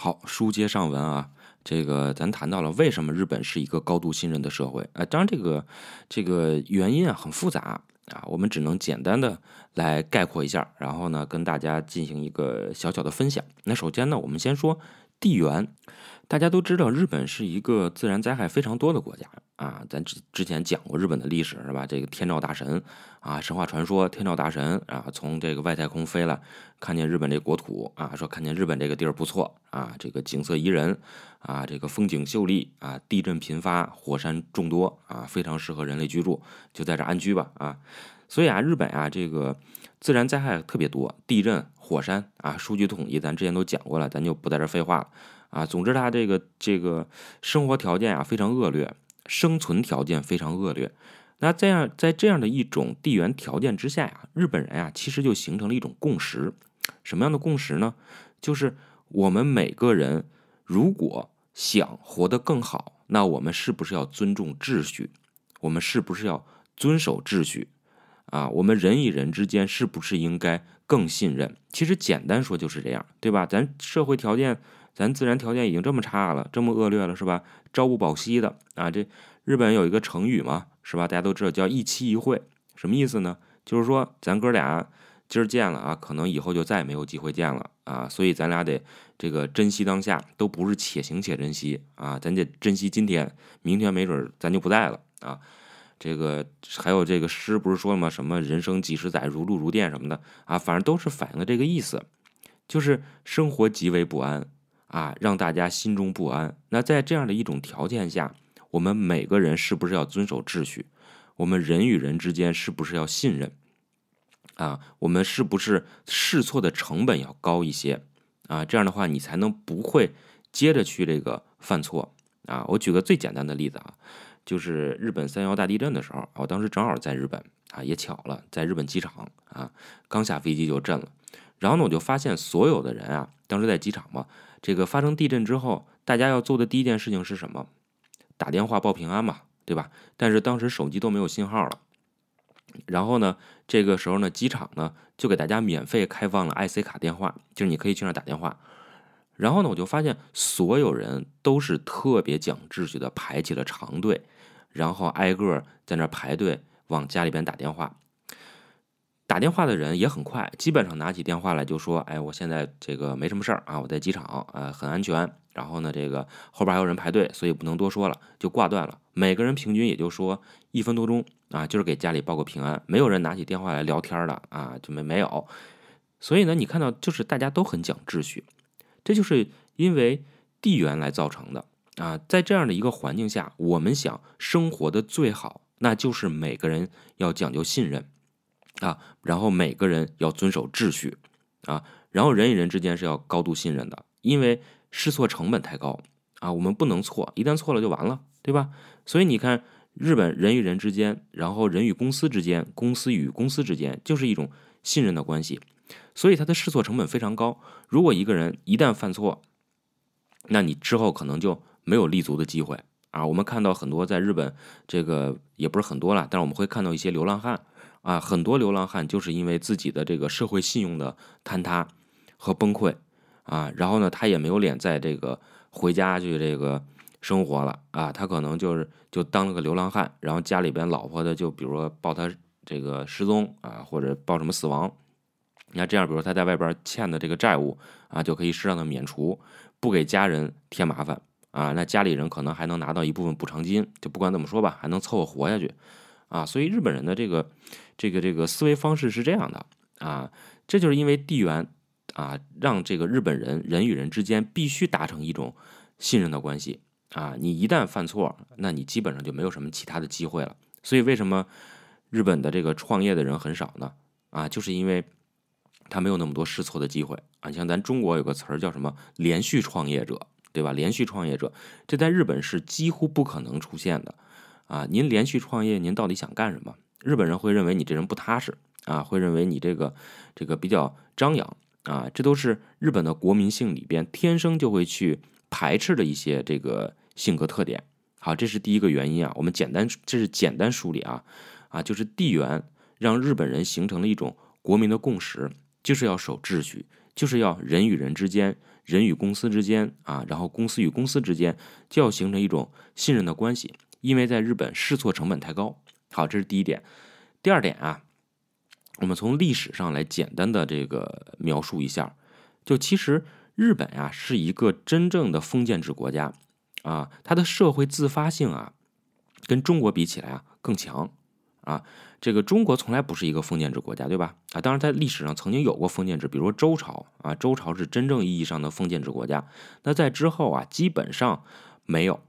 好，书接上文啊，这个咱谈到了为什么日本是一个高度信任的社会啊，当然这个这个原因啊很复杂啊，我们只能简单的来概括一下，然后呢跟大家进行一个小小的分享。那首先呢，我们先说地缘。大家都知道，日本是一个自然灾害非常多的国家啊。咱之之前讲过日本的历史是吧？这个天照大神啊，神话传说天照大神啊，从这个外太空飞了，看见日本这国土啊，说看见日本这个地儿不错啊，这个景色宜人啊，这个风景秀丽啊，地震频发，火山众多啊，非常适合人类居住，就在这安居吧啊。所以啊，日本啊，这个自然灾害特别多，地震、火山啊，数据统计咱之前都讲过了，咱就不在这废话了。啊，总之他这个这个生活条件啊非常恶劣，生存条件非常恶劣。那这样在这样的一种地缘条件之下呀，日本人啊其实就形成了一种共识。什么样的共识呢？就是我们每个人如果想活得更好，那我们是不是要尊重秩序？我们是不是要遵守秩序？啊，我们人与人之间是不是应该更信任？其实简单说就是这样，对吧？咱社会条件。咱自然条件已经这么差了，这么恶劣了，是吧？朝不保夕的啊！这日本有一个成语嘛，是吧？大家都知道叫一期一会，什么意思呢？就是说咱哥俩今儿见了啊，可能以后就再也没有机会见了啊，所以咱俩得这个珍惜当下，都不是且行且珍惜啊，咱得珍惜今天，明天没准咱就不在了啊。这个还有这个诗不是说了吗？什么人生几十载，如露如电什么的啊，反正都是反映的这个意思，就是生活极为不安。啊，让大家心中不安。那在这样的一种条件下，我们每个人是不是要遵守秩序？我们人与人之间是不是要信任？啊，我们是不是试错的成本要高一些？啊，这样的话你才能不会接着去这个犯错。啊，我举个最简单的例子啊，就是日本三幺大地震的时候，我当时正好在日本啊，也巧了，在日本机场啊，刚下飞机就震了。然后呢，我就发现所有的人啊，当时在机场嘛。这个发生地震之后，大家要做的第一件事情是什么？打电话报平安嘛，对吧？但是当时手机都没有信号了。然后呢，这个时候呢，机场呢就给大家免费开放了 IC 卡电话，就是你可以去那打电话。然后呢，我就发现所有人都是特别讲秩序的，排起了长队，然后挨个在那排队往家里边打电话。打电话的人也很快，基本上拿起电话来就说：“哎，我现在这个没什么事儿啊，我在机场呃，很安全。然后呢，这个后边还有人排队，所以不能多说了，就挂断了。每个人平均也就说一分多钟啊，就是给家里报个平安，没有人拿起电话来聊天的啊，就没没有。所以呢，你看到就是大家都很讲秩序，这就是因为地缘来造成的啊。在这样的一个环境下，我们想生活的最好，那就是每个人要讲究信任。”啊，然后每个人要遵守秩序，啊，然后人与人之间是要高度信任的，因为试错成本太高啊，我们不能错，一旦错了就完了，对吧？所以你看，日本人与人之间，然后人与公司之间，公司与公司之间，就是一种信任的关系，所以它的试错成本非常高。如果一个人一旦犯错，那你之后可能就没有立足的机会啊。我们看到很多在日本，这个也不是很多了，但是我们会看到一些流浪汉。啊，很多流浪汉就是因为自己的这个社会信用的坍塌和崩溃啊，然后呢，他也没有脸在这个回家去这个生活了啊，他可能就是就当了个流浪汉，然后家里边老婆的就比如说报他这个失踪啊，或者报什么死亡，你看这样，比如他在外边欠的这个债务啊，就可以适当的免除，不给家人添麻烦啊，那家里人可能还能拿到一部分补偿金，就不管怎么说吧，还能凑合活下去。啊，所以日本人的这个这个这个思维方式是这样的啊，这就是因为地缘啊，让这个日本人人与人之间必须达成一种信任的关系啊。你一旦犯错，那你基本上就没有什么其他的机会了。所以为什么日本的这个创业的人很少呢？啊，就是因为他没有那么多试错的机会啊。像咱中国有个词儿叫什么“连续创业者”，对吧？连续创业者，这在日本是几乎不可能出现的。啊，您连续创业，您到底想干什么？日本人会认为你这人不踏实啊，会认为你这个这个比较张扬啊，这都是日本的国民性里边天生就会去排斥的一些这个性格特点。好，这是第一个原因啊，我们简单这是简单梳理啊啊，就是地缘让日本人形成了一种国民的共识，就是要守秩序，就是要人与人之间人与公司之间啊，然后公司与公司之间就要形成一种信任的关系，因为在日本试错成本太高。好，这是第一点。第二点啊，我们从历史上来简单的这个描述一下，就其实日本啊是一个真正的封建制国家啊，它的社会自发性啊跟中国比起来啊更强啊。这个中国从来不是一个封建制国家，对吧？啊，当然在历史上曾经有过封建制，比如说周朝啊，周朝是真正意义上的封建制国家。那在之后啊，基本上没有。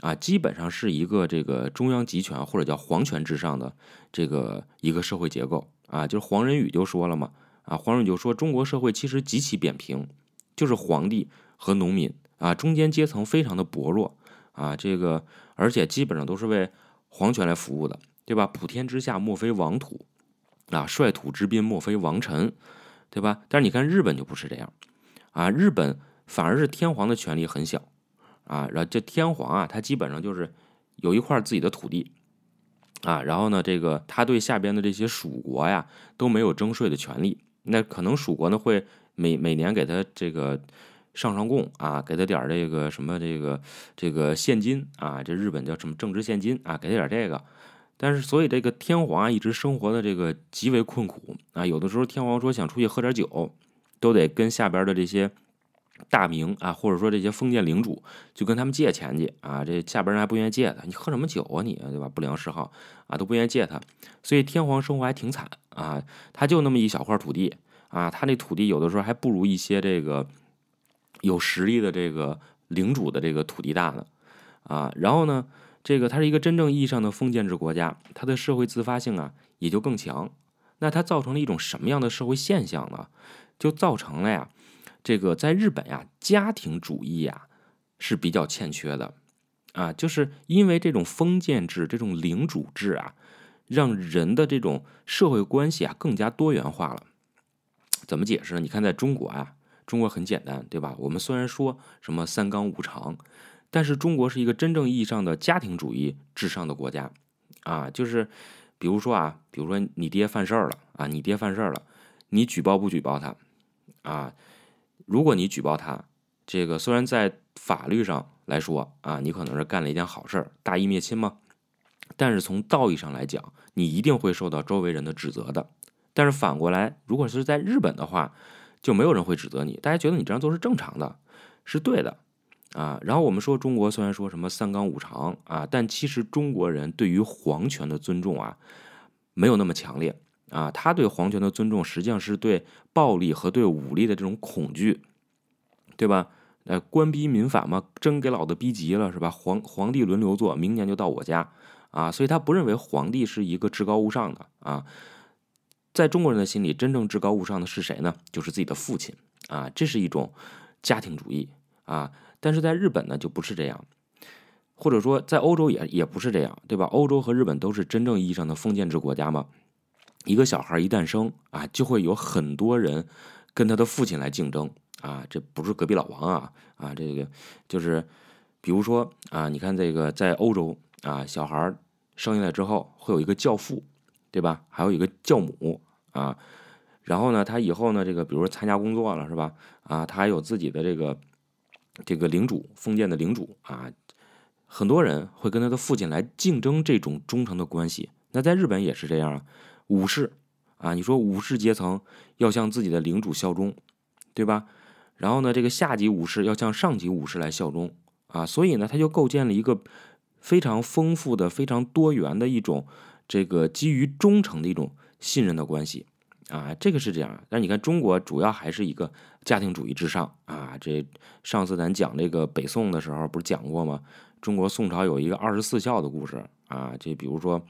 啊，基本上是一个这个中央集权或者叫皇权至上的这个一个社会结构啊，就是黄仁宇就说了嘛，啊，黄仁宇就说中国社会其实极其扁平，就是皇帝和农民啊，中间阶层非常的薄弱啊，这个而且基本上都是为皇权来服务的，对吧？普天之下莫非王土啊，率土之滨莫非王臣，对吧？但是你看日本就不是这样啊，日本反而是天皇的权力很小。啊，然后这天皇啊，他基本上就是有一块自己的土地，啊，然后呢，这个他对下边的这些属国呀都没有征税的权利。那可能属国呢会每每年给他这个上上贡啊，给他点这个什么这个这个现金啊，这日本叫什么政治现金啊，给他点这个。但是所以这个天皇啊一直生活的这个极为困苦啊，有的时候天皇说想出去喝点酒，都得跟下边的这些。大明啊，或者说这些封建领主，就跟他们借钱去啊，这下边人还不愿意借他，你喝什么酒啊你，对吧？不良嗜好啊，都不愿意借他，所以天皇生活还挺惨啊，他就那么一小块土地啊，他那土地有的时候还不如一些这个有实力的这个领主的这个土地大呢啊，然后呢，这个它是一个真正意义上的封建制国家，它的社会自发性啊也就更强，那它造成了一种什么样的社会现象呢？就造成了呀。这个在日本呀，家庭主义呀是比较欠缺的，啊，就是因为这种封建制、这种领主制啊，让人的这种社会关系啊更加多元化了。怎么解释呢？你看，在中国啊，中国很简单，对吧？我们虽然说什么三纲五常，但是中国是一个真正意义上的家庭主义至上的国家，啊，就是比如说啊，比如说你爹犯事儿了啊，你爹犯事儿了，你举报不举报他啊？如果你举报他，这个虽然在法律上来说啊，你可能是干了一件好事儿，大义灭亲嘛，但是从道义上来讲，你一定会受到周围人的指责的。但是反过来，如果是在日本的话，就没有人会指责你，大家觉得你这样做是正常的，是对的啊。然后我们说中国虽然说什么三纲五常啊，但其实中国人对于皇权的尊重啊，没有那么强烈。啊，他对皇权的尊重，实际上是对暴力和对武力的这种恐惧，对吧？呃，官逼民反嘛，真给老子逼急了，是吧？皇皇帝轮流坐，明年就到我家，啊，所以他不认为皇帝是一个至高无上的啊。在中国人的心里，真正至高无上的是谁呢？就是自己的父亲啊，这是一种家庭主义啊。但是在日本呢，就不是这样，或者说在欧洲也也不是这样，对吧？欧洲和日本都是真正意义上的封建制国家嘛。一个小孩一诞生啊，就会有很多人跟他的父亲来竞争啊，这不是隔壁老王啊啊，这个就是，比如说啊，你看这个在欧洲啊，小孩生下来之后会有一个教父，对吧？还有一个教母啊，然后呢，他以后呢，这个比如说参加工作了是吧？啊，他还有自己的这个这个领主，封建的领主啊，很多人会跟他的父亲来竞争这种忠诚的关系。那在日本也是这样啊。武士啊，你说武士阶层要向自己的领主效忠，对吧？然后呢，这个下级武士要向上级武士来效忠啊，所以呢，他就构建了一个非常丰富的、非常多元的一种这个基于忠诚的一种信任的关系啊，这个是这样。但你看，中国主要还是一个家庭主义至上啊。这上次咱讲这个北宋的时候不是讲过吗？中国宋朝有一个二十四孝的故事啊，这比如说。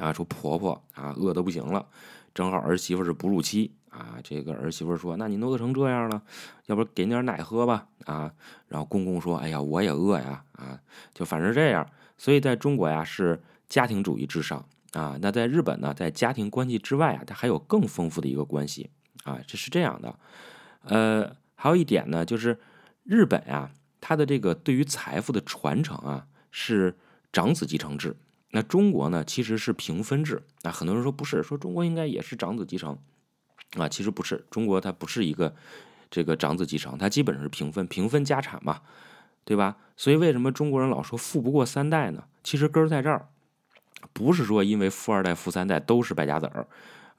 啊，说婆婆啊，饿得不行了，正好儿媳妇是哺乳期啊。这个儿媳妇说：“那你饿成这样了，要不给你点奶喝吧？”啊，然后公公说：“哎呀，我也饿呀！”啊，就反正这样。所以在中国呀，是家庭主义至上啊。那在日本呢，在家庭关系之外啊，它还有更丰富的一个关系啊，这是这样的。呃，还有一点呢，就是日本啊，它的这个对于财富的传承啊，是长子继承制。那中国呢，其实是平分制。那很多人说不是，说中国应该也是长子继承啊，其实不是。中国它不是一个这个长子继承，它基本上是平分，平分家产嘛，对吧？所以为什么中国人老说富不过三代呢？其实根儿在这儿，不是说因为富二代、富三代都是败家子儿，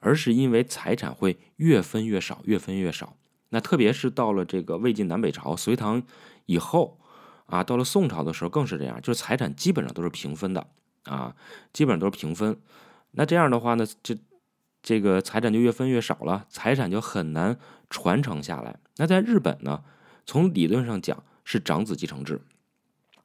而是因为财产会越分越少，越分越少。那特别是到了这个魏晋南北朝、隋唐以后啊，到了宋朝的时候更是这样，就是财产基本上都是平分的啊，基本上都是平分。那这样的话呢，这这个财产就越分越少了，财产就很难传承下来。那在日本呢，从理论上讲是长子继承制。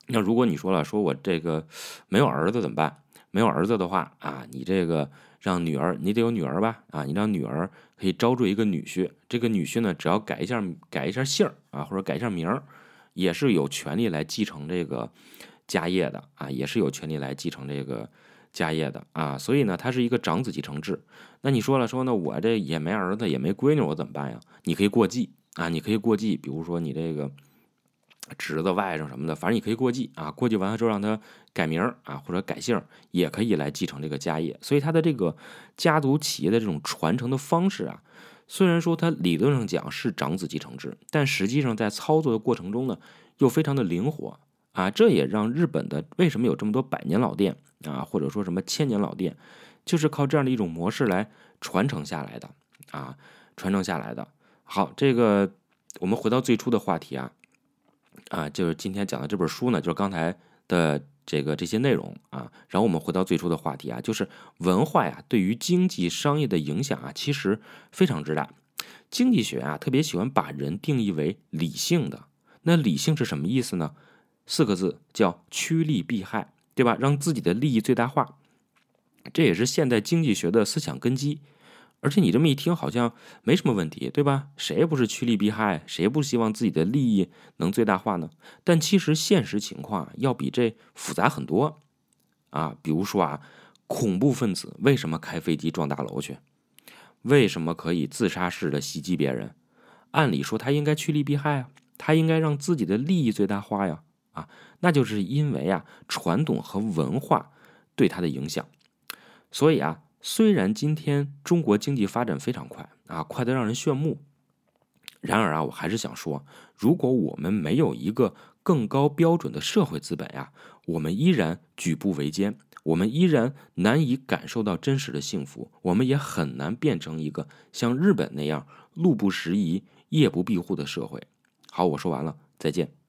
那如果你说了，说我这个没有儿子怎么办？没有儿子的话啊，你这个让女儿，你得有女儿吧？啊，你让女儿可以招赘一个女婿，这个女婿呢，只要改一下改一下姓儿啊，或者改一下名儿，也是有权利来继承这个家业的啊，也是有权利来继承这个家业的啊。所以呢，它是一个长子继承制。那你说了，说呢，我这也没儿子，也没闺女，我怎么办呀？你可以过继啊，你可以过继，比如说你这个。侄子、外甥什么的，反正你可以过继啊，过继完了之后让他改名啊，或者改姓，也可以来继承这个家业。所以他的这个家族企业的这种传承的方式啊，虽然说它理论上讲是长子继承制，但实际上在操作的过程中呢，又非常的灵活啊。这也让日本的为什么有这么多百年老店啊，或者说什么千年老店，就是靠这样的一种模式来传承下来的啊，传承下来的。好，这个我们回到最初的话题啊。啊，就是今天讲的这本书呢，就是刚才的这个这些内容啊。然后我们回到最初的话题啊，就是文化呀对于经济商业的影响啊，其实非常之大。经济学啊特别喜欢把人定义为理性的，那理性是什么意思呢？四个字叫趋利避害，对吧？让自己的利益最大化，这也是现代经济学的思想根基。而且你这么一听，好像没什么问题，对吧？谁不是趋利避害？谁不希望自己的利益能最大化呢？但其实现实情况要比这复杂很多啊。比如说啊，恐怖分子为什么开飞机撞大楼去？为什么可以自杀式的袭击别人？按理说他应该趋利避害啊，他应该让自己的利益最大化呀。啊，那就是因为啊，传统和文化对他的影响。所以啊。虽然今天中国经济发展非常快啊，快得让人炫目，然而啊，我还是想说，如果我们没有一个更高标准的社会资本呀，我们依然举步维艰，我们依然难以感受到真实的幸福，我们也很难变成一个像日本那样路不拾遗、夜不闭户的社会。好，我说完了，再见。